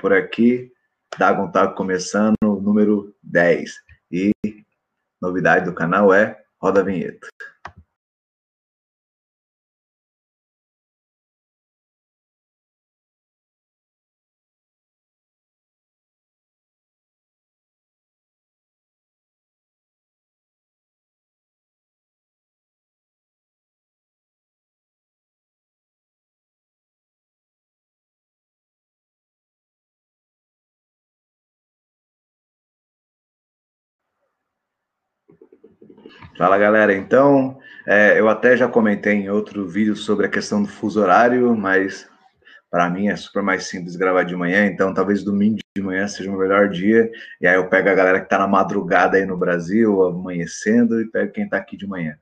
por aqui. Dagon tá começando, número 10. E novidade do canal é Roda a Vinheta. Fala galera, então é, eu até já comentei em outro vídeo sobre a questão do fuso horário, mas para mim é super mais simples gravar de manhã, então talvez domingo de manhã seja o melhor dia, e aí eu pego a galera que está na madrugada aí no Brasil, amanhecendo, e pego quem está aqui de manhã.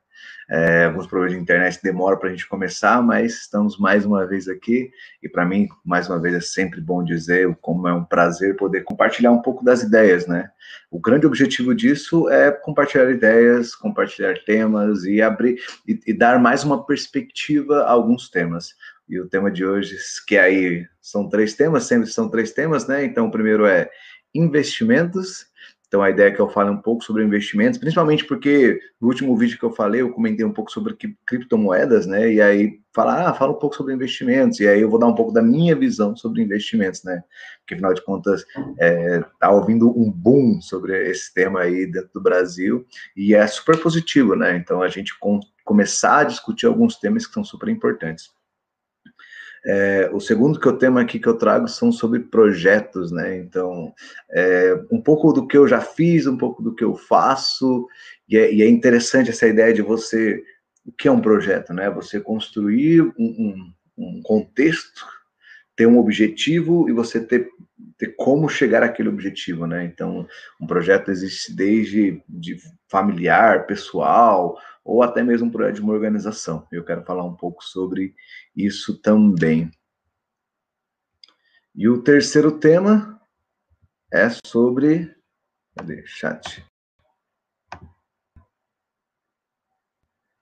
É, alguns problemas de internet demoram para a gente começar, mas estamos mais uma vez aqui. E para mim, mais uma vez, é sempre bom dizer como é um prazer poder compartilhar um pouco das ideias, né? O grande objetivo disso é compartilhar ideias, compartilhar temas e abrir e, e dar mais uma perspectiva a alguns temas. E o tema de hoje, que aí são três temas, sempre são três temas, né? Então, o primeiro é investimentos, então, a ideia é que eu fale um pouco sobre investimentos, principalmente porque no último vídeo que eu falei, eu comentei um pouco sobre criptomoedas, né? E aí, falar, ah, fala um pouco sobre investimentos. E aí, eu vou dar um pouco da minha visão sobre investimentos, né? Porque, afinal de contas, é, tá ouvindo um boom sobre esse tema aí dentro do Brasil e é super positivo, né? Então, a gente com, começar a discutir alguns temas que são super importantes. É, o segundo que eu tema aqui que eu trago são sobre projetos, né? Então, é, um pouco do que eu já fiz, um pouco do que eu faço, e é, e é interessante essa ideia de você, o que é um projeto, né? Você construir um, um, um contexto, ter um objetivo e você ter, ter como chegar àquele objetivo, né? Então, um projeto existe desde de familiar, pessoal, ou até mesmo projeto de uma organização. Eu quero falar um pouco sobre isso também. E o terceiro tema é sobre. Cadê? Chat.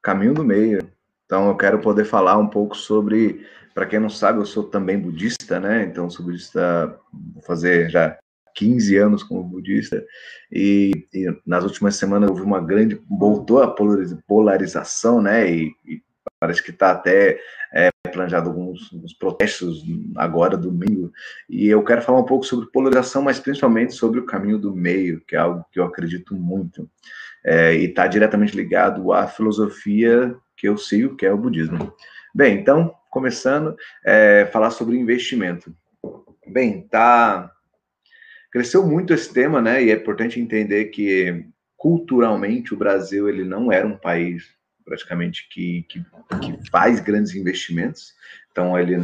Caminho do meio. Então, eu quero poder falar um pouco sobre. Para quem não sabe, eu sou também budista, né? Então, sou budista, vou fazer já 15 anos como budista, e, e, nas últimas semanas houve uma grande, voltou a polarização, né, e, e parece que está até é, planejado alguns, alguns, protestos agora, domingo, e eu quero falar um pouco sobre polarização, mas principalmente sobre o caminho do meio, que é algo que eu acredito muito, é, e está diretamente ligado à filosofia que eu sigo, que é o budismo. Bem, então, começando, é, falar sobre investimento. Bem, tá cresceu muito esse tema, né? E é importante entender que culturalmente o Brasil ele não era um país praticamente que, que, que faz grandes investimentos. Então ele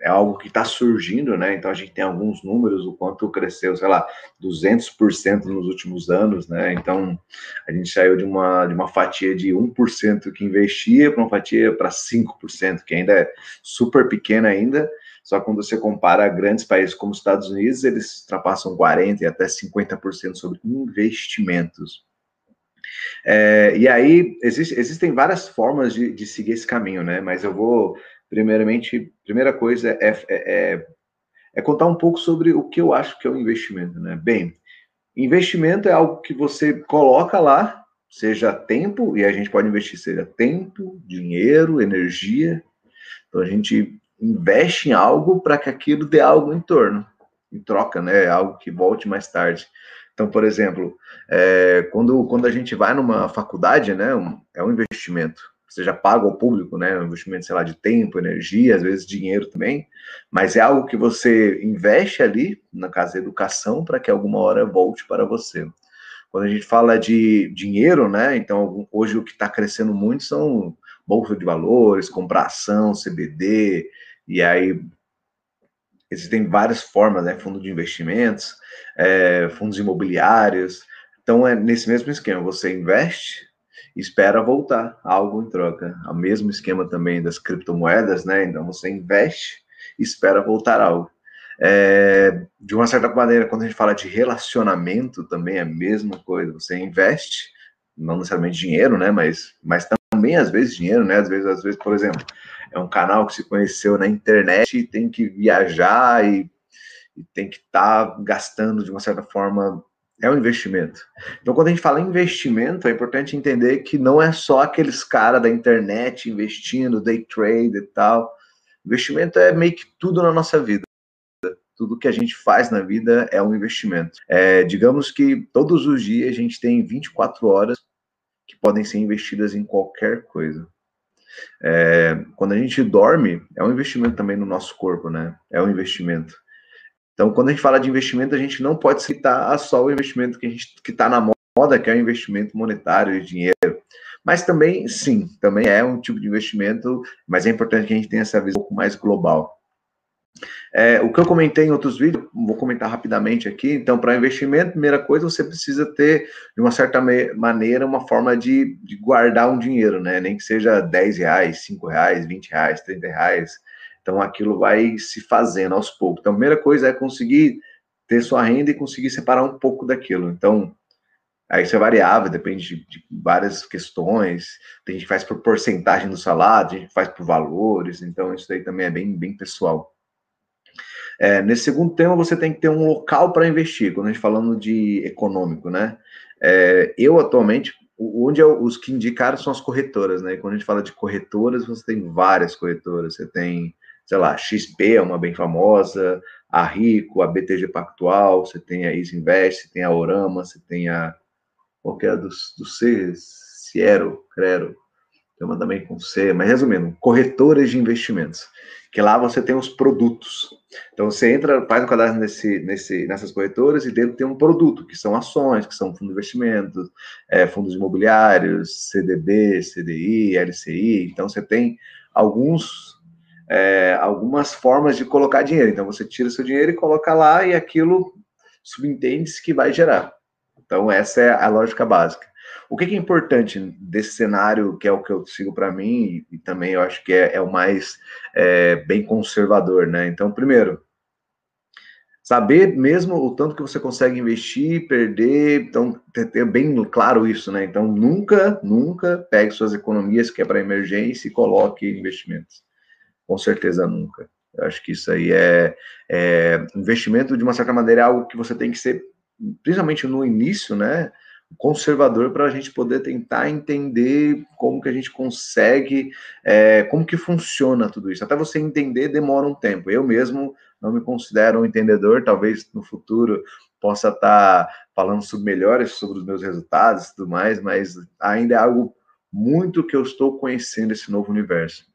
é algo que está surgindo, né? Então a gente tem alguns números o quanto cresceu, sei lá, 200% nos últimos anos, né? Então a gente saiu de uma de uma fatia de 1% que investia para uma fatia para 5%, que ainda é super pequena ainda, só que quando você compara grandes países como os Estados Unidos, eles ultrapassam 40% e até 50% sobre investimentos. É, e aí, existe, existem várias formas de, de, seguir esse caminho, né? Mas eu vou, primeiramente, primeira coisa é, é, é, é contar um pouco sobre o que eu acho que é um investimento, né? Bem, investimento é algo que você coloca lá, seja tempo, e a gente pode investir, seja tempo, dinheiro, energia. Então, a gente investe em algo para que aquilo dê algo em torno, em troca, né? Algo que volte mais tarde. Então, por exemplo, é, quando, quando a gente vai numa faculdade, né, um, é um investimento. Já paga ao público, né? Um investimento, sei lá, de tempo, energia, às vezes dinheiro também, mas é algo que você investe ali, na casa de educação, para que alguma hora volte para você. Quando a gente fala de dinheiro, né? Então, hoje o que está crescendo muito são bolsa de valores, comprar ação, CBD, e aí existem várias formas, né? Fundo de investimentos, é, fundos imobiliários. Então é nesse mesmo esquema, você investe espera voltar algo em troca. O mesmo esquema também das criptomoedas, né? Então você investe espera voltar algo. É, de uma certa maneira, quando a gente fala de relacionamento, também é a mesma coisa. Você investe, não necessariamente dinheiro, né? Mas, mas também às vezes dinheiro, né? Às vezes, às vezes, por exemplo, é um canal que se conheceu na internet e tem que viajar e, e tem que estar tá gastando de uma certa forma é um investimento. Então, quando a gente fala em investimento, é importante entender que não é só aqueles caras da internet investindo, day trade e tal. Investimento é meio que tudo na nossa vida. Tudo que a gente faz na vida é um investimento. É, digamos que todos os dias a gente tem 24 horas que podem ser investidas em qualquer coisa. É, quando a gente dorme, é um investimento também no nosso corpo, né? É um investimento. Então, quando a gente fala de investimento, a gente não pode citar só o investimento que a gente que está na moda, que é o investimento monetário de dinheiro. Mas também, sim, também é um tipo de investimento, mas é importante que a gente tenha essa visão um pouco mais global. É, o que eu comentei em outros vídeos, vou comentar rapidamente aqui. Então, para investimento, primeira coisa, você precisa ter, de uma certa maneira, uma forma de, de, guardar um dinheiro, né? Nem que seja 10 reais, 5 reais, 20 reais, 30 reais. Então aquilo vai se fazendo aos poucos. Então a primeira coisa é conseguir ter sua renda e conseguir separar um pouco daquilo. Então aí isso é variável, depende de, de várias questões. Tem gente que faz por porcentagem do salário, tem gente que faz por valores. Então isso daí também é bem, bem pessoal. É, nesse segundo tema, você tem que ter um local para investir, quando a gente falando de econômico, né? É, eu, atualmente, onde eu, os que indicaram são as corretoras, né? E quando a gente fala de corretoras, você tem várias corretoras. Você tem sei lá, XP é uma bem famosa, a Rico, a BTG Pactual, você tem a Easy Invest, você tem a Orama, você tem a. Qual que é dos, Cs? Ciero, Crero, uma também com C, mas resumindo, corretoras de investimentos, que lá você tem os produtos. Então você entra, faz o cadastro nesse, nesse, nessas corretoras e dentro tem um produto, que são ações, que são fundos de investimentos, é, fundos imobiliários, CDB, CDI, LCI. Então você tem alguns é, algumas formas de colocar dinheiro. Então, você tira seu dinheiro e coloca lá e aquilo subentende-se que vai gerar. Então, essa é a lógica básica. O que é importante desse cenário, que é o que eu sigo para mim, e, também eu acho que é, é o mais é, bem conservador, né? Então, primeiro, saber mesmo o tanto que você consegue investir, perder, então ter, bem claro isso, né? Então nunca, nunca pegue suas economias que é para emergência e coloque investimentos com certeza nunca. Eu acho que isso aí é, é investimento de uma certa maneira é algo que você tem que ser, principalmente no início, né? Conservador para a gente poder tentar entender como que a gente consegue, é, como que funciona tudo isso. Até você entender demora um tempo. Eu mesmo não me considero um entendedor, talvez no futuro possa estar tá falando sobre melhores sobre os meus resultados e tudo mais, mas ainda é algo muito que eu estou conhecendo esse novo universo.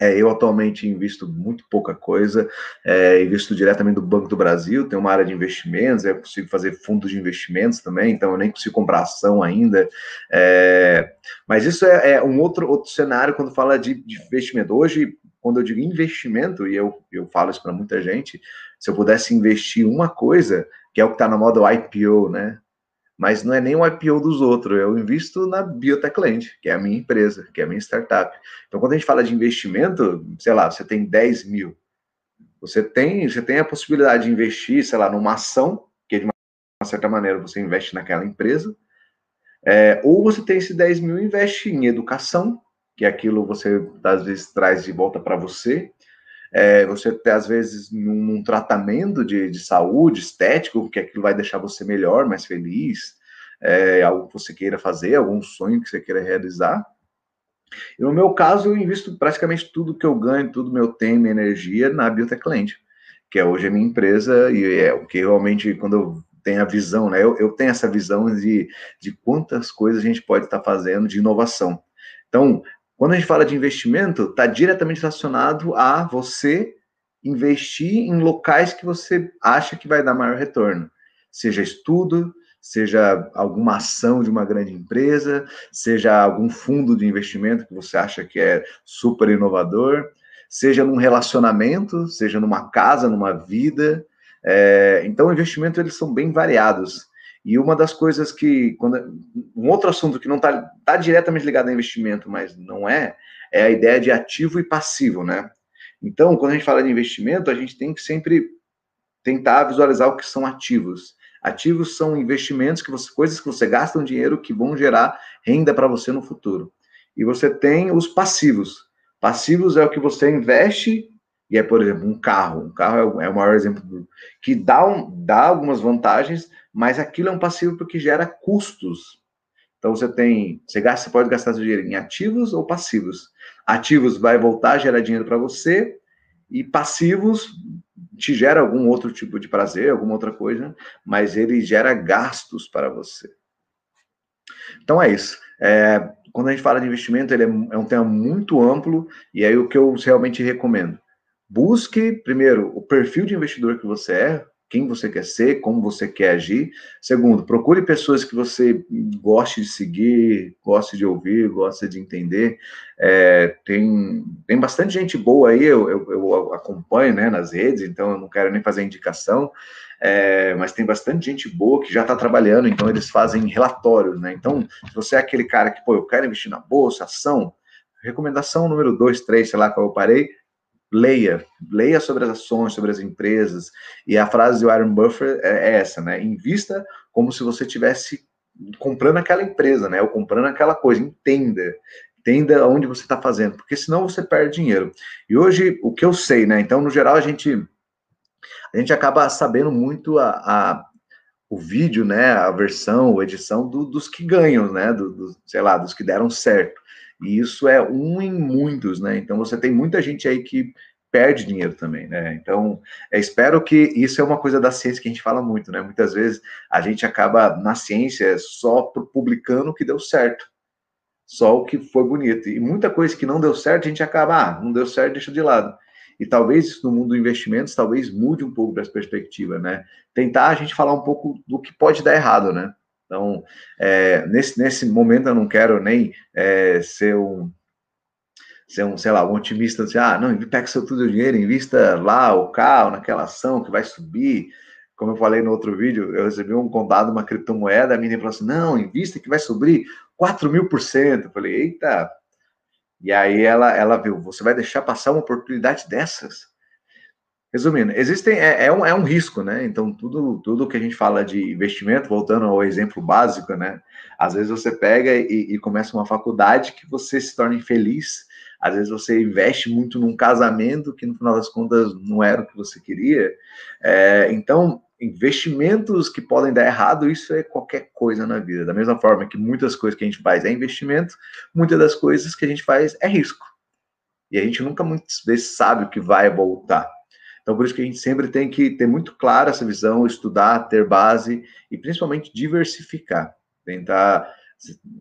É, eu atualmente invisto muito pouca coisa, é, invisto diretamente do Banco do Brasil, tenho uma área de investimentos, eu consigo fazer fundos de investimentos também, então eu nem consigo comprar ação ainda. É, mas isso é, é, um outro, outro cenário quando fala de, de, investimento. Hoje, quando eu digo investimento, e eu, eu falo isso para muita gente, se eu pudesse investir uma coisa, que é o que está na moda o IPO, né? Mas não é nem o IPO dos outros, eu invisto na Biotechland, que é a minha empresa, que é a minha startup. Então, quando a gente fala de investimento, sei lá, você tem 10 mil, você tem, você tem a possibilidade de investir, sei lá, numa ação, que de uma certa maneira você investe naquela empresa, é, ou você tem esse 10 mil e investe em educação, que é aquilo você às vezes traz de volta para você, é, você ter, às vezes, num, num tratamento de, de, saúde, estético, que aquilo vai deixar você melhor, mais feliz, é, algo que você queira fazer, algum sonho que você queira realizar. E no meu caso, eu invisto praticamente tudo que eu ganho, tudo meu tempo, minha energia na Biotechland, que é hoje a minha empresa, e é o que realmente, quando eu tenho a visão, né, eu, eu tenho essa visão de, de quantas coisas a gente pode estar fazendo de inovação. Então, quando a gente fala de investimento, está diretamente relacionado a você investir em locais que você acha que vai dar maior retorno. Seja estudo, seja alguma ação de uma grande empresa, seja algum fundo de investimento que você acha que é super inovador, seja num relacionamento, seja numa casa, numa vida. É, então, investimentos eles são bem variados. E uma das coisas que, quando, um outro assunto que não está tá diretamente ligado a investimento, mas não é, é a ideia de ativo e passivo, né? Então, quando a gente fala de investimento, a gente tem que sempre tentar visualizar o que são ativos. Ativos são investimentos que você, coisas que você gasta um dinheiro que vão gerar renda para você no futuro. E você tem os passivos. Passivos é o que você investe E é, por exemplo, um carro. Um carro é o maior exemplo que dá, um, dá algumas vantagens, mas aquilo é um passivo porque gera custos. Então você tem, você gasta, você pode gastar seu dinheiro em ativos ou passivos. Ativos vai voltar a gerar dinheiro para você e passivos te gera algum outro tipo de prazer, alguma outra coisa, mas ele gera gastos para você. Então é isso. É, quando a gente fala de investimento, ele é, é um tema muito amplo e aí o que eu realmente recomendo Busque, primeiro, o perfil de investidor que você é, quem você quer ser, como você quer agir. Segundo, procure pessoas que você goste de seguir, goste de ouvir, goste de entender. É, tem, tem bastante gente boa aí, eu, eu, eu, acompanho né, nas redes, então eu não quero nem fazer indicação, é, mas tem bastante gente boa que já está trabalhando, então eles fazem relatórios, né? Então, se você é aquele cara que, pô, eu quero investir na bolsa, ação, recomendação número dois, três, sei lá qual eu parei, leia, leia sobre as ações, sobre as empresas. E a frase do Warren Buffett é, é essa, né? Invista como se você tivesse comprando aquela empresa, né? Ou comprando aquela coisa. Entenda, entenda onde você está fazendo, porque senão você perde dinheiro. E hoje o que eu sei, né? Então, no geral, a gente a gente acaba sabendo muito a, a o vídeo, né? A versão, a edição do, dos que ganham, né? Do, do, sei lá, dos que deram certo. E isso é um em muitos, né? Então você tem muita gente aí que perde dinheiro também, né? Então, espero que isso é uma coisa da ciência que a gente fala muito, né? Muitas vezes a gente acaba na ciência só publicando o que deu certo, só o que foi bonito. E muita coisa que não deu certo, a gente acaba, ah, não deu certo, deixa de lado. E talvez isso no mundo do investimentos, talvez mude um pouco essa perspectiva, né? Tentar a gente falar um pouco do que pode dar errado, né? Então, é, nesse, nesse momento eu não quero nem é, ser um, ser um, sei lá, um otimista, assim, ah, não, pega seu tudo dinheiro, invista lá, o carro, naquela ação que vai subir. Como eu falei no outro vídeo, eu recebi um condado, uma criptomoeda, a menina falou assim, não, invista que vai subir 4 mil por cento. Eu falei, eita. E aí ela, ela viu, você vai deixar passar uma oportunidade dessas? Resumindo, existem é, é, um, é um risco, né? Então, tudo, tudo que a gente fala de investimento, voltando ao exemplo básico, né? Às vezes você pega e, e começa uma faculdade que você se torna infeliz, às vezes você investe muito num casamento que no final das contas não era o que você queria. É, então, investimentos que podem dar errado, isso é qualquer coisa na vida. Da mesma forma que muitas coisas que a gente faz é investimento, muitas das coisas que a gente faz é risco. E a gente nunca muitas vezes sabe o que vai voltar. Então, por isso que a gente sempre tem que ter muito clara essa visão, estudar, ter base e principalmente diversificar. Tentar,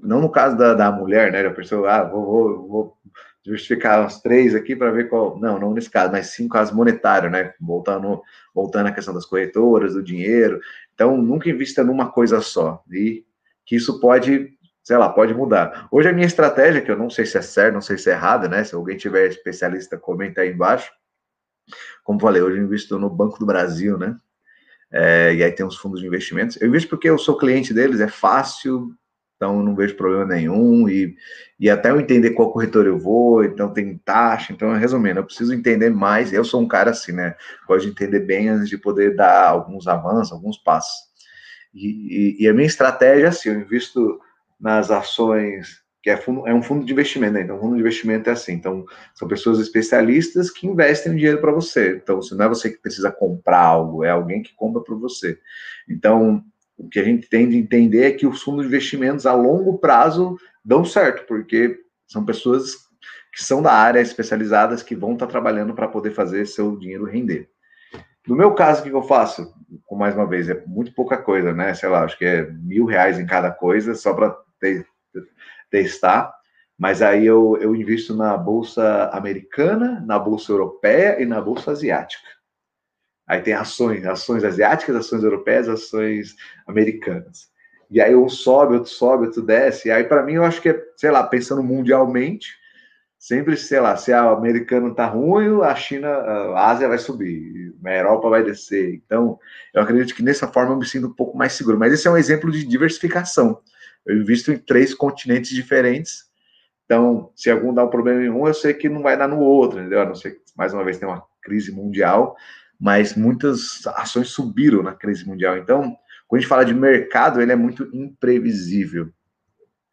não no caso da, da mulher, né? A pessoa, ah, vou, vou, vou diversificar os três aqui para ver qual. Não, não nesse caso, mas sim caso monetário, né? Voltando, voltando à questão das corretoras, do dinheiro. Então, nunca invista numa coisa só. E que isso pode sei lá, pode mudar. Hoje a minha estratégia, que eu não sei se é certa, não sei se é errada, né? Se alguém tiver especialista, comenta aí embaixo. Como falei, hoje eu invisto no Banco do Brasil, né? É, e aí tem os fundos de investimentos. Eu invisto porque eu sou cliente deles, é fácil, então não vejo problema nenhum. E, e até eu entender qual corretor eu vou, então tem taxa. Então, resumindo, eu preciso entender mais. Eu sou um cara assim, né? Gosto de entender bem antes de poder dar alguns avanços, alguns passos. E, e, e a minha estratégia, assim, eu invisto nas ações que é, fundo, é um fundo de investimento, né? Então, fundo de investimento é assim. Então, são pessoas especialistas que investem dinheiro para você. Então, se não é você que precisa comprar algo, é alguém que compra para você. Então, o que a gente tem de entender é que os fundos de investimentos a longo prazo dão certo, porque são pessoas que são da área especializadas que vão estar tá trabalhando para poder fazer seu dinheiro render. No meu caso, o que eu faço? Mais uma vez, é muito pouca coisa, né? Sei lá, acho que é mil reais em cada coisa, só para ter testar, mas aí eu, eu invisto na bolsa americana, na bolsa europeia e na bolsa asiática. Aí tem ações, ações asiáticas, ações europeias, ações americanas. E aí um sobe, outro sobe, outro desce. E aí para mim eu acho que é, sei lá, pensando mundialmente, sempre, sei lá, se a americana tá ruim, a China, a Ásia vai subir, a Europa vai descer. Então, eu acredito que nessa forma eu me sinto um pouco mais seguro. Mas esse é um exemplo de diversificação. Eu invisto em três continentes diferentes. Então, se algum dá um problema em um, eu sei que não vai dar no outro, entendeu? A não ser que, mais uma vez, tem uma crise mundial, mas muitas ações subiram na crise mundial. Então, quando a gente fala de mercado, ele é muito imprevisível.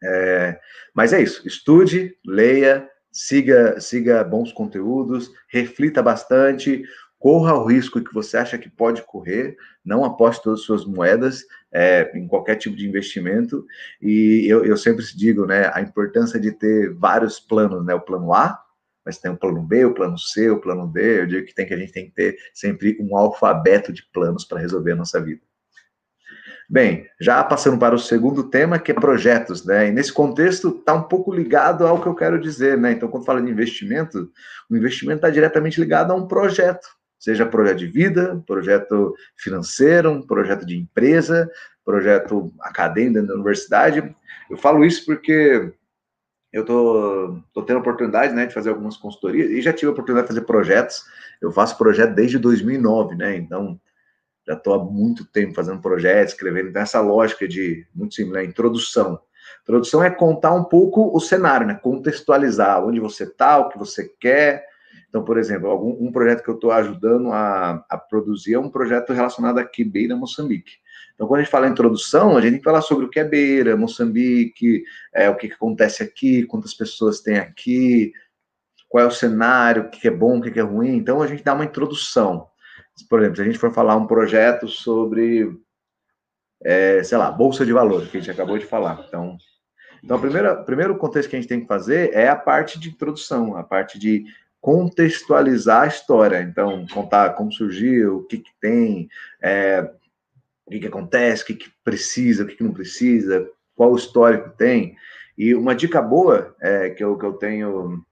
É, mas é isso. Estude, leia, siga, siga bons conteúdos, reflita bastante, corra o risco que você acha que pode correr, não aposte todas as suas moedas é, em qualquer tipo de investimento. E eu, eu sempre digo, né, a importância de ter vários planos, né, o plano A, mas tem o plano B, o plano C, o plano D. Eu digo que tem que a gente tem que ter sempre um alfabeto de planos para resolver a nossa vida. Bem, já passando para o segundo tema, que é projetos, né? E nesse contexto está um pouco ligado ao que eu quero dizer, né? Então, quando fala de investimento, o investimento está diretamente ligado a um projeto, seja projeto de vida, projeto financeiro, um projeto de empresa, projeto acadêmico da universidade. Eu falo isso porque eu tô, tô tendo a oportunidade, né, de fazer algumas consultorias e já tive a oportunidade de fazer projetos. Eu faço projeto desde 2009, né? Então, já estou há muito tempo fazendo projetos, escrevendo nessa lógica de muito similar, introdução. Introdução é contar um pouco o cenário, né? Contextualizar onde você está, o que você quer. Então, por exemplo, algum, um projeto que eu estou ajudando a, a, produzir é um projeto relacionado aqui, Beira, Moçambique. Então, quando a gente fala introdução, a gente tem que falar sobre o que é Beira, Moçambique, é, o que, que acontece aqui, quantas pessoas tem aqui, qual é o cenário, o que é bom, o que é ruim. Então, a gente dá uma introdução por exemplo, se a gente for falar um projeto sobre, é, sei lá, bolsa de valores, que a gente acabou de falar. Então, então, o primeiro contexto que a gente tem que fazer é a parte de introdução, a parte de contextualizar a história. Então, contar como surgiu, o que, que tem, é, o que, que acontece, o que, que precisa, o que, que não precisa, qual o histórico tem. E uma dica boa é, que, eu, que eu tenho,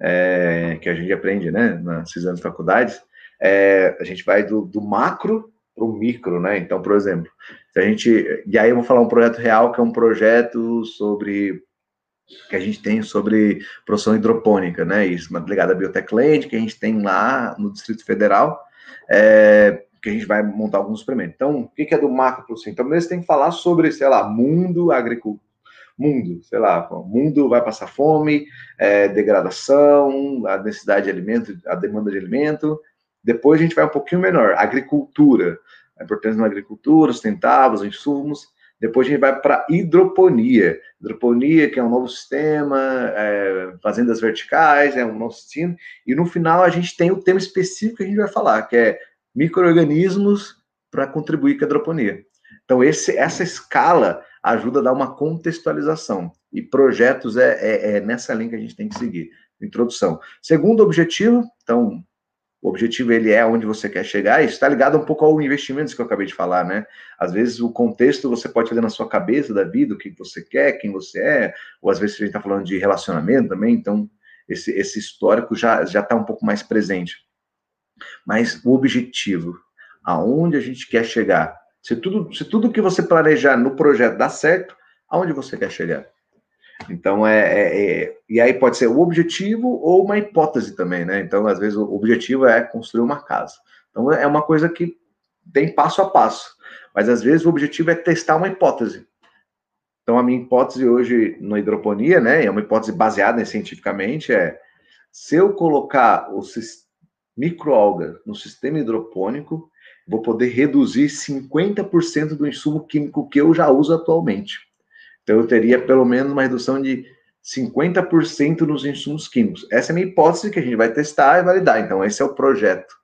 é, que a gente aprende né, nas anos de faculdades, é, a gente vai do, do macro para o micro, né? Então, por exemplo, se a gente. E aí eu vou falar um projeto real, que é um projeto sobre. Que a gente tem sobre produção hidropônica, né? Isso, uma delegada Biotech que a gente tem lá no Distrito Federal, é, que a gente vai montar alguns experimentos. Então, o que é do macro para o Então, você tem que falar sobre, sei lá, mundo, agricultura mundo, sei lá, mundo vai passar fome, é, degradação, a necessidade de alimento, a demanda de alimento, depois a gente vai um pouquinho menor, agricultura, a importância da agricultura, sustentável, os insumos. Depois a gente vai para hidroponia. Hidroponia, que é um novo sistema, é, fazendas verticais, é um novo sistema. E no final a gente tem o tema específico que a gente vai falar, que é micro-organismos para contribuir com a hidroponia. Então, esse, essa escala ajuda a dar uma contextualização. E projetos é, é, é nessa linha que a gente tem que seguir. Introdução. Segundo objetivo, então, o objetivo ele é onde você quer chegar, e está ligado um pouco ao investimento que eu acabei de falar, né? Às vezes o contexto você pode fazer na sua cabeça da vida, o que você quer, quem você é, ou às vezes a gente está falando de relacionamento também, então esse, esse histórico já já está um pouco mais presente. Mas o objetivo, aonde a gente quer chegar, se tudo se tudo que você planejar no projeto dá certo, aonde você quer chegar? Então, é, é, é, E aí pode ser o objetivo ou uma hipótese também, né? Então, às vezes, o objetivo é construir uma casa. Então, é uma coisa que tem passo a passo. Mas, às vezes, o objetivo é testar uma hipótese. Então, a minha hipótese hoje na hidroponia, né? É uma hipótese baseada cientificamente, é se eu colocar o microalga no sistema hidropônico, vou poder reduzir 50% do insumo químico que eu já uso atualmente. Então, eu teria pelo menos uma redução de 50% nos insumos químicos. Essa é a minha hipótese que a gente vai testar e validar. Então, esse é o projeto.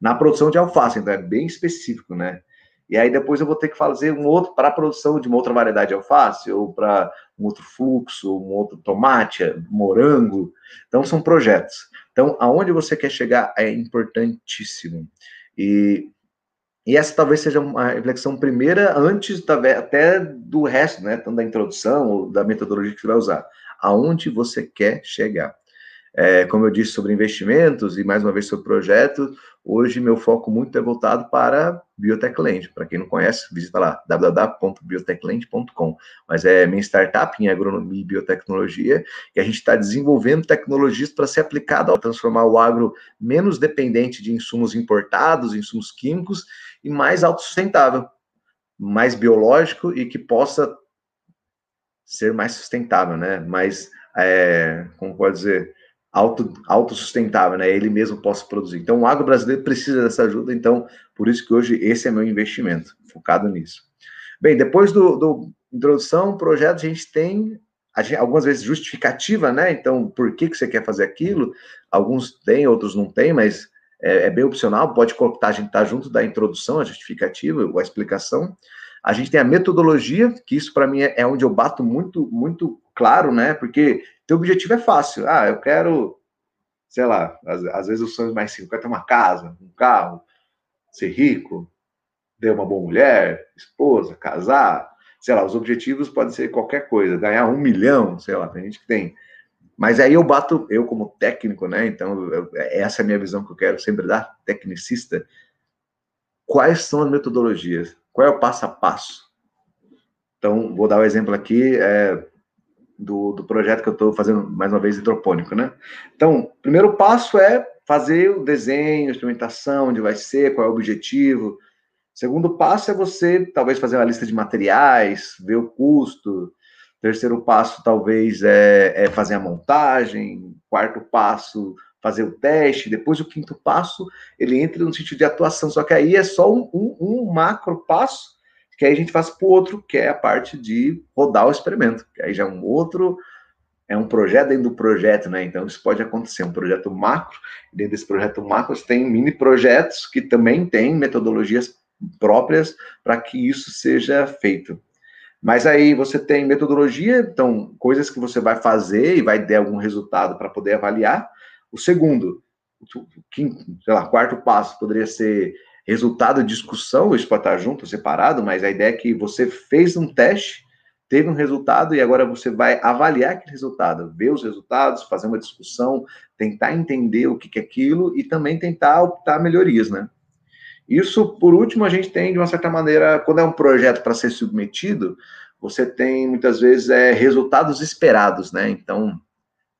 Na produção de alface, então é bem específico, né? E aí depois eu vou ter que fazer um outro para a produção de uma outra variedade de alface, ou para um outro fluxo, um outro tomate, morango. Então, são projetos. Então, aonde você quer chegar é importantíssimo. E e essa talvez seja uma reflexão primeira antes até do resto, né? Tanto da introdução ou da metodologia que você vai usar. Aonde você quer chegar. É, como eu disse sobre investimentos e mais uma vez sobre projetos, hoje meu foco muito é voltado para Biotechland. Para quem não conhece, visita lá www.biotechland.com. Mas é minha startup em agronomia e biotecnologia e a gente está desenvolvendo tecnologias para ser aplicado a transformar o agro menos dependente de insumos importados, insumos químicos e mais autossustentável, mais biológico e que possa ser mais sustentável, né? Mais, é, como pode dizer, auto, autossustentável, né? Ele mesmo possa produzir. Então, o agro brasileiro precisa dessa ajuda, então, por isso que hoje esse é meu investimento, focado nisso. Bem, depois do, do introdução, projeto, a gente tem gente, algumas vezes justificativa, né? Então, por que, que você quer fazer aquilo? Alguns têm, outros não têm, mas é, é bem opcional, pode colocar, a gente tá junto da introdução, a justificativa a explicação. A gente tem a metodologia, que isso para mim é, é onde eu bato muito, muito claro, né? Porque teu objetivo é fácil. Ah, eu quero, sei lá, às, às vezes os sonhos mais simples, eu quero ter uma casa, um carro, ser rico, ter uma boa mulher, esposa, casar, sei lá, os objetivos podem ser qualquer coisa, ganhar um milhão, sei lá, tem gente que tem. Mas aí eu bato, eu como técnico, né? Então, eu, essa é a minha visão que eu quero sempre dar, tecnicista. Quais são as metodologias? Qual é o passo a passo? Então, vou dar o um exemplo aqui é, do, do projeto que eu estou fazendo, mais uma vez, hidropônico, né? Então, primeiro passo é fazer o desenho, a experimentação, onde vai ser, qual é o objetivo. Segundo passo é você, talvez, fazer uma lista de materiais, ver o custo, Terceiro passo, talvez, é, é fazer a montagem. Quarto passo, fazer o teste. Depois, o quinto passo, ele entra no sentido de atuação. Só que aí é só um, um, um macro passo, que aí a gente faz para o outro, que é a parte de rodar o experimento. Que aí já é um outro é um projeto dentro do projeto, né? Então isso pode acontecer, um projeto macro, dentro desse projeto macro você tem mini projetos que também têm metodologias próprias para que isso seja feito. Mas aí você tem metodologia, então, coisas que você vai fazer e vai ter algum resultado para poder avaliar. O segundo, o quinto, sei lá, quarto passo poderia ser resultado de discussão, isso pode estar junto, separado, mas a ideia é que você fez um teste, teve um resultado e agora você vai avaliar aquele resultado, ver os resultados, fazer uma discussão, tentar entender o que é aquilo e também tentar optar melhorias, né? Isso, por último, a gente tem, de uma certa maneira, quando é um projeto para ser submetido, você tem muitas vezes é, resultados esperados, né? Então,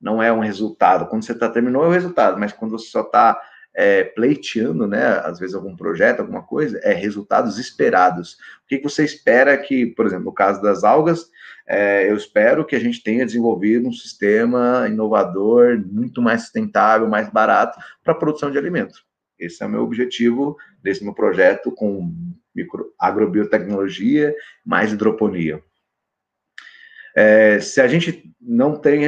não é um resultado. Quando você está terminou, é o resultado, mas quando você só está é, pleiteando, né? Às vezes algum projeto, alguma coisa, é resultados esperados. O que, que você espera que, por exemplo, no caso das algas, é, eu espero que a gente tenha desenvolvido um sistema inovador, muito mais sustentável, mais barato para a produção de alimentos. Esse é o meu objetivo desse meu projeto com micro, agrobiotecnologia mais hidroponia. É, se a gente não tem,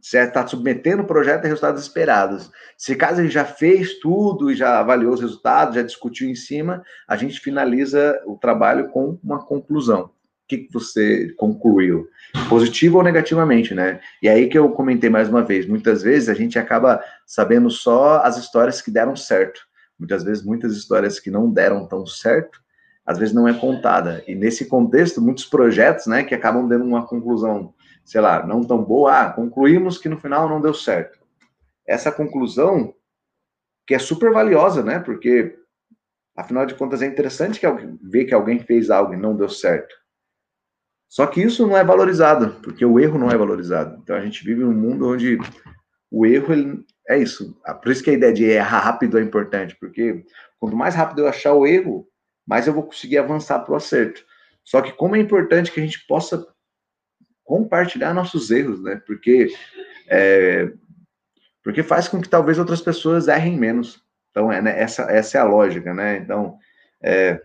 se está submetendo o projeto a resultados esperados, se caso ele já fez tudo e já avaliou os resultados, já discutiu em cima, a gente finaliza o trabalho com uma conclusão. O que, que você concluiu? Positivo ou negativamente, né? E aí que eu comentei mais uma vez, muitas vezes a gente acaba sabendo só as histórias que deram certo. Muitas vezes, muitas histórias que não deram tão certo, às vezes não é contada. E nesse contexto, muitos projetos, né, que acabam dando uma conclusão, sei lá, não tão boa, ah, concluímos que no final não deu certo. Essa conclusão, que é super valiosa, né, porque, afinal de contas, é interessante que alguém, ver que alguém fez algo e não deu certo. Só que isso não é valorizado, porque o erro não é valorizado. Então a gente vive num mundo onde o erro ele, é isso. Por isso que a ideia de errar rápido é importante, porque quanto mais rápido eu achar o erro, mais eu vou conseguir avançar para o acerto. Só que como é importante que a gente possa compartilhar nossos erros, né? Porque é, porque faz com que talvez outras pessoas errem menos. Então, é, né, essa, essa é a lógica, né? Então, é,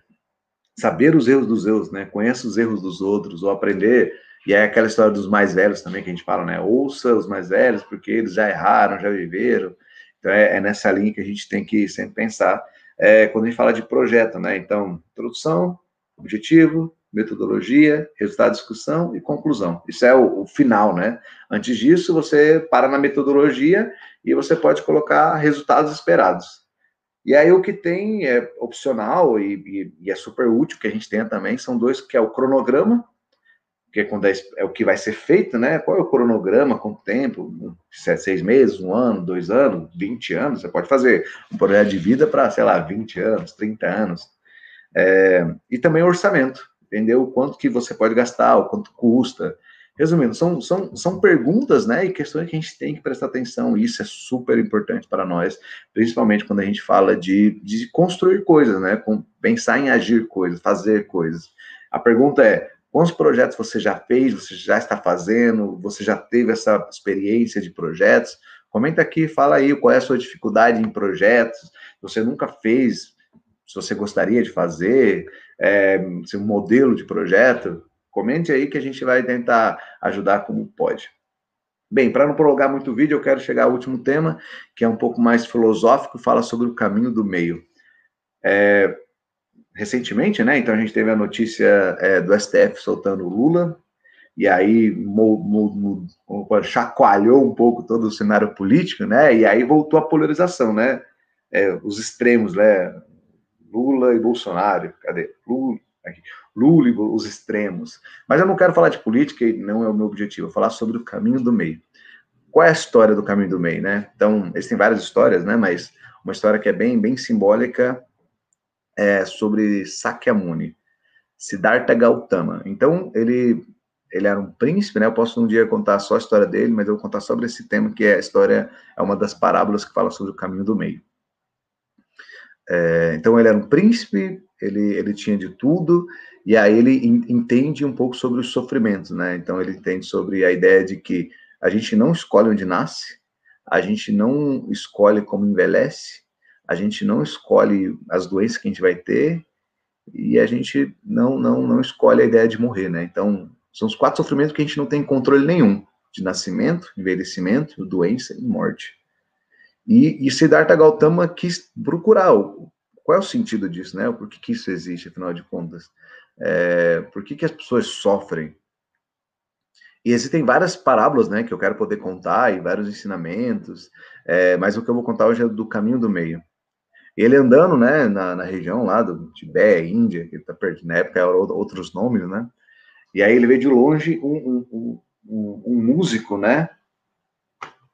saber os erros dos erros, né? Conheça os erros dos outros, ou aprender. E é aquela história dos mais velhos também que a gente fala, né? Ouça os mais velhos, porque eles já erraram, já viveram. Então, é, é nessa linha que a gente tem que sempre pensar é, quando a gente fala de projeto, né? Então, introdução, objetivo, metodologia, resultado de discussão e conclusão. Isso é o, o, final, né? Antes disso, você para na metodologia e você pode colocar resultados esperados. E aí o que tem é opcional e, e, e é super útil que a gente tenha também são dois que é o cronograma que é, quando é, é, o que vai ser feito, né? Qual é o cronograma, quanto tempo? Seis meses, um ano, dois anos, 20 anos? Você pode fazer um projeto de vida para, sei lá, 20 anos, 30 anos. É, e também o orçamento, entendeu? O quanto que você pode gastar, o quanto custa. Resumindo, são, são, são perguntas, né, e questões que a gente tem que prestar atenção, e isso é super importante para nós, principalmente quando a gente fala de, de construir coisas, né, com, pensar em agir coisas, fazer coisas. A pergunta é, Quantos projetos você já fez, você já está fazendo, você já teve essa experiência de projetos? Comenta aqui, fala aí qual é a sua dificuldade em projetos, você nunca fez, se você gostaria de fazer, é, um modelo de projeto. Comente aí que a gente vai tentar ajudar como pode. Bem, para não prolongar muito o vídeo, eu quero chegar ao último tema, que é um pouco mais filosófico, fala sobre o caminho do meio. É, recentemente, né? Então a gente teve a notícia é, do STF soltando Lula, e aí mo, mo, mo, chacoalhou um pouco todo o cenário político, né? E aí voltou a polarização, né? É, os extremos, né? Lula e Bolsonaro, cadê? Lula, aqui. Lula e os extremos. Mas eu não quero falar de política, não é o meu objetivo, eu falar sobre o caminho do meio. Qual é a história do caminho do meio, né? Então, existem várias histórias, né? Mas uma história que é bem, bem simbólica é sobre Sakyamuni, Siddhartha Gautama. Então, ele ele era um príncipe, né? Eu posso um dia contar só a história dele, mas eu vou contar sobre esse tema que é a história é uma das parábolas que fala sobre o caminho do meio. É, então ele era um príncipe, ele ele tinha de tudo e aí ele entende um pouco sobre os sofrimentos, né? Então ele entende sobre a ideia de que a gente não escolhe onde nasce, a gente não escolhe como envelhece, a gente não escolhe as doenças que a gente vai ter e a gente não não não escolhe a ideia de morrer, né? Então são os quatro sofrimentos que a gente não tem controle nenhum: de nascimento, envelhecimento, doença e morte. E, e Siddhartha Gautama quis procurar o, qual é o sentido disso, né? Por que, que isso existe, afinal de contas? É, por que, que as pessoas sofrem? E existem várias parábolas, né, que eu quero poder contar e vários ensinamentos, é, mas o que eu vou contar hoje é do caminho do meio. Ele andando, né, na, na região lá do Tibete, Índia, que tá perto, na época eram outros nomes, né, e aí ele vê de longe um, um, um, um músico, né?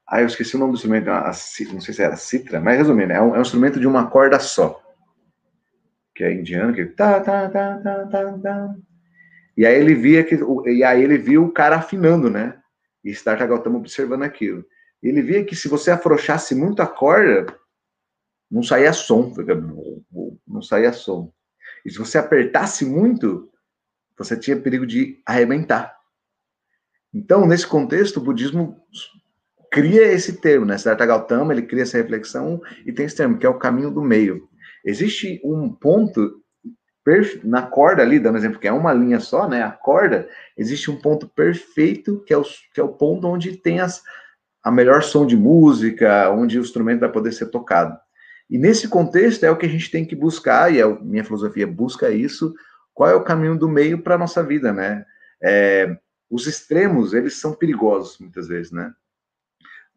Ah, eu esqueci o nome do instrumento, a, a, não sei se era citra, mas resumindo, é um, é um instrumento de uma corda só. Que é indiano, que tá, tá, tá, tá, tá, tá. E aí ele via que, e aí ele viu o cara afinando, né? E Siddhartha Gautama observando aquilo. Ele via que se você afrouxasse muito a corda, não saía som, não saía som. E se você apertasse muito, você tinha perigo de arrebentar. Então, nesse contexto, o budismo cria esse termo, né? Siddhartha Gautama, ele cria essa reflexão e tem esse termo, que é o caminho do meio. Existe um ponto na corda ali, dando exemplo que é uma linha só, né? A corda, existe um ponto perfeito, que é o, que é o ponto onde tem as, a melhor som de música, onde o instrumento vai poder ser tocado. E nesse contexto é o que a gente tem que buscar, e a é minha filosofia busca isso, qual é o caminho do meio para a nossa vida, né? É, os extremos, eles são perigosos, muitas vezes, né?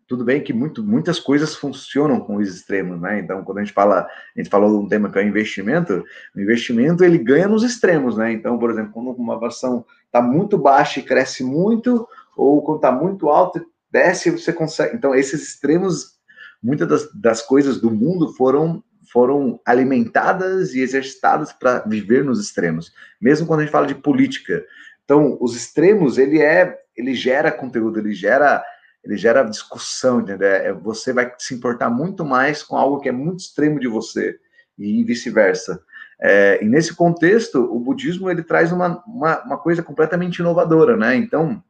Tudo bem que muito, muitas coisas funcionam com os extremos, né? Então, quando a gente fala, a gente falou de um tema que é o investimento, o investimento, ele ganha nos extremos, né? Então, por exemplo, quando uma ação está muito baixa e cresce muito, ou quando está muito alta, desce, você consegue... Então, esses extremos, muitas das, das coisas do mundo foram foram alimentadas e exercitadas para viver nos extremos, mesmo quando a gente fala de política. Então, os extremos, ele é, ele gera conteúdo, ele gera, ele gera discussão, entendeu? É, você vai se importar muito mais com algo que é muito extremo de você e vice-versa. É, e nesse contexto, o budismo ele traz uma, uma, uma coisa completamente inovadora, né? Então,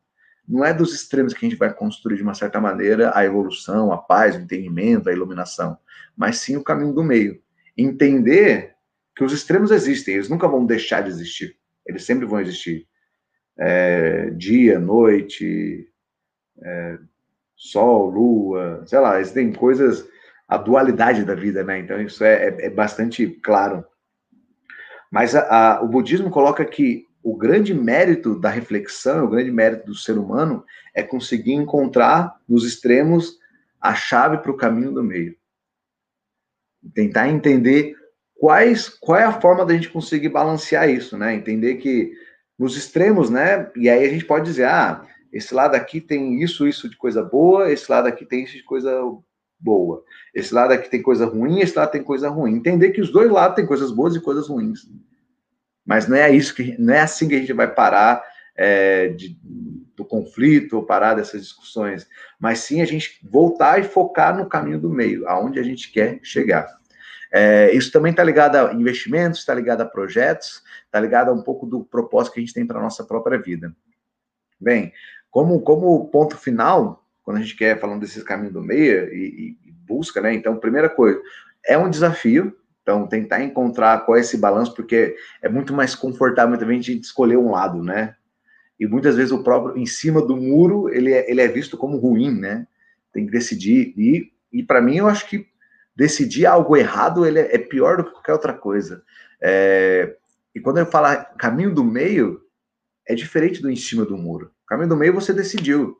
não é dos extremos que a gente vai construir de uma certa maneira a evolução, a paz, o entendimento, a iluminação, mas sim o caminho do meio. Entender que os extremos existem, eles nunca vão deixar de existir, eles sempre vão existir. É, dia, noite, é, sol, lua, sei lá, existem coisas, a dualidade da vida, né? Então isso é, é, é bastante claro. Mas a, a, o budismo coloca que o grande mérito da reflexão, o grande mérito do ser humano é conseguir encontrar nos extremos a chave para o caminho do meio. Tentar entender quais, qual é a forma da gente conseguir balancear isso, né? Entender que nos extremos, né? E aí a gente pode dizer, ah, esse lado aqui tem isso, isso de coisa boa, esse lado aqui tem isso de coisa boa. Esse lado aqui tem coisa ruim, esse lado tem coisa ruim. Entender que os dois lados têm coisas boas e coisas ruins. Mas não é isso que não é assim que a gente vai parar é, de, do conflito ou parar dessas discussões, mas sim a gente voltar e focar no caminho do meio, aonde a gente quer chegar. É, isso também está ligado a investimentos, está ligado a projetos, está ligado a um pouco do propósito que a gente tem para a nossa própria vida. Bem, como, como ponto final, quando a gente quer falando desses caminhos do meio e, e busca, né? Então, primeira coisa, é um desafio, então, tentar encontrar qual é esse balanço, porque é muito mais confortável também a gente escolher um lado, né? e muitas vezes o próprio em cima do muro ele é, ele é visto como ruim, né? Tem que decidir e, e para mim eu acho que decidir algo errado ele é, é pior do que qualquer outra coisa. É, e quando eu falar caminho do meio é diferente do em cima do muro. Caminho do meio você decidiu.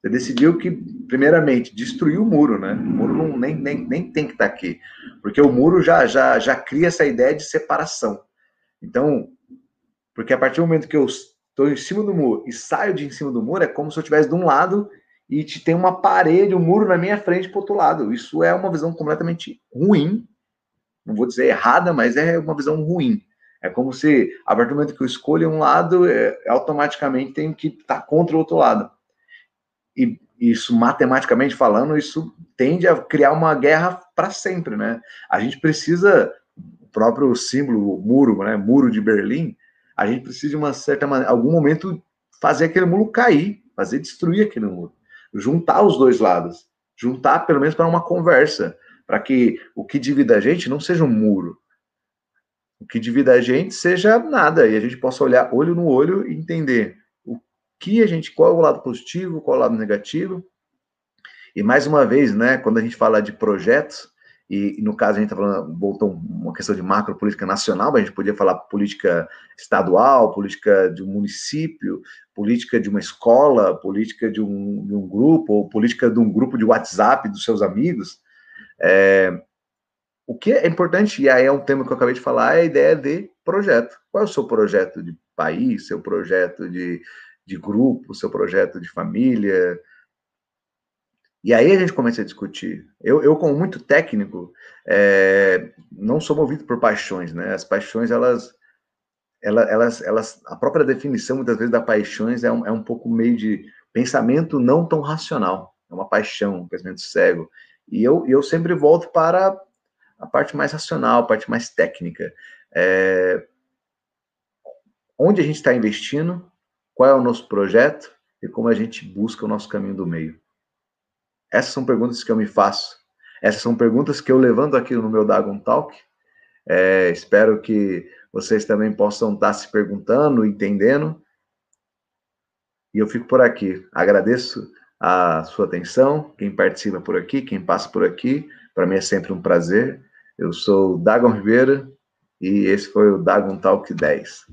Você decidiu que, primeiramente, destruir o muro, né? O muro não, nem, nem, nem tem que estar tá aqui. Porque o muro já, já, já cria essa ideia de separação. Então, porque a partir do momento que eu estou em cima do muro e saio de em cima do muro, é como se eu estivesse de um lado e te tem uma parede, um muro na minha frente para outro lado. Isso é uma visão completamente ruim. Não vou dizer errada, mas é uma visão ruim. É como se, a partir do momento que eu escolho um lado, é, automaticamente tenho que estar tá contra o outro lado. E isso, matematicamente falando, isso tende a criar uma guerra para sempre, né? A gente precisa, o próprio símbolo, o muro, né? Muro de Berlim, a gente precisa de uma certa maneira, algum momento, fazer aquele muro cair, fazer destruir aquele muro, juntar os dois lados, juntar pelo menos para uma conversa, para que o que divida a gente não seja um muro, o que divida a gente seja nada, e a gente possa olhar olho no olho e entender que a gente, qual é o lado positivo, qual é o lado negativo. E mais uma vez, né, quando a gente fala de projetos, e, no caso a gente está falando, voltou uma questão de macro política nacional, mas a gente podia falar política estadual, política de um município, política de uma escola, política de um, de um grupo, ou política de um grupo de WhatsApp dos seus amigos. É, o que é importante, e aí é um tema que eu acabei de falar, é a ideia de projeto. Qual é o seu projeto de país, seu projeto de, de grupo, seu projeto de família? E aí a gente começa a discutir. Eu, eu como muito técnico, é, não sou movido por paixões, né? As paixões, elas, elas, elas, a própria definição, muitas vezes, da paixões é um, é um pouco meio de pensamento não tão racional. É uma paixão, um pensamento cego. E eu, eu sempre volto para a parte mais racional, a parte mais técnica. É, onde a gente está investindo, qual é o nosso projeto e como a gente busca o nosso caminho do meio. Essas são perguntas que eu me faço. Essas são perguntas que eu levanto aqui no meu Dagon Talk. É, espero que vocês também possam estar se perguntando, entendendo. E eu fico por aqui. Agradeço a sua atenção, quem participa por aqui, quem passa por aqui. Para mim é sempre um prazer. Eu sou Dagon Ribeira e esse foi o Dagon Talk 10.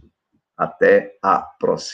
Até a próxima.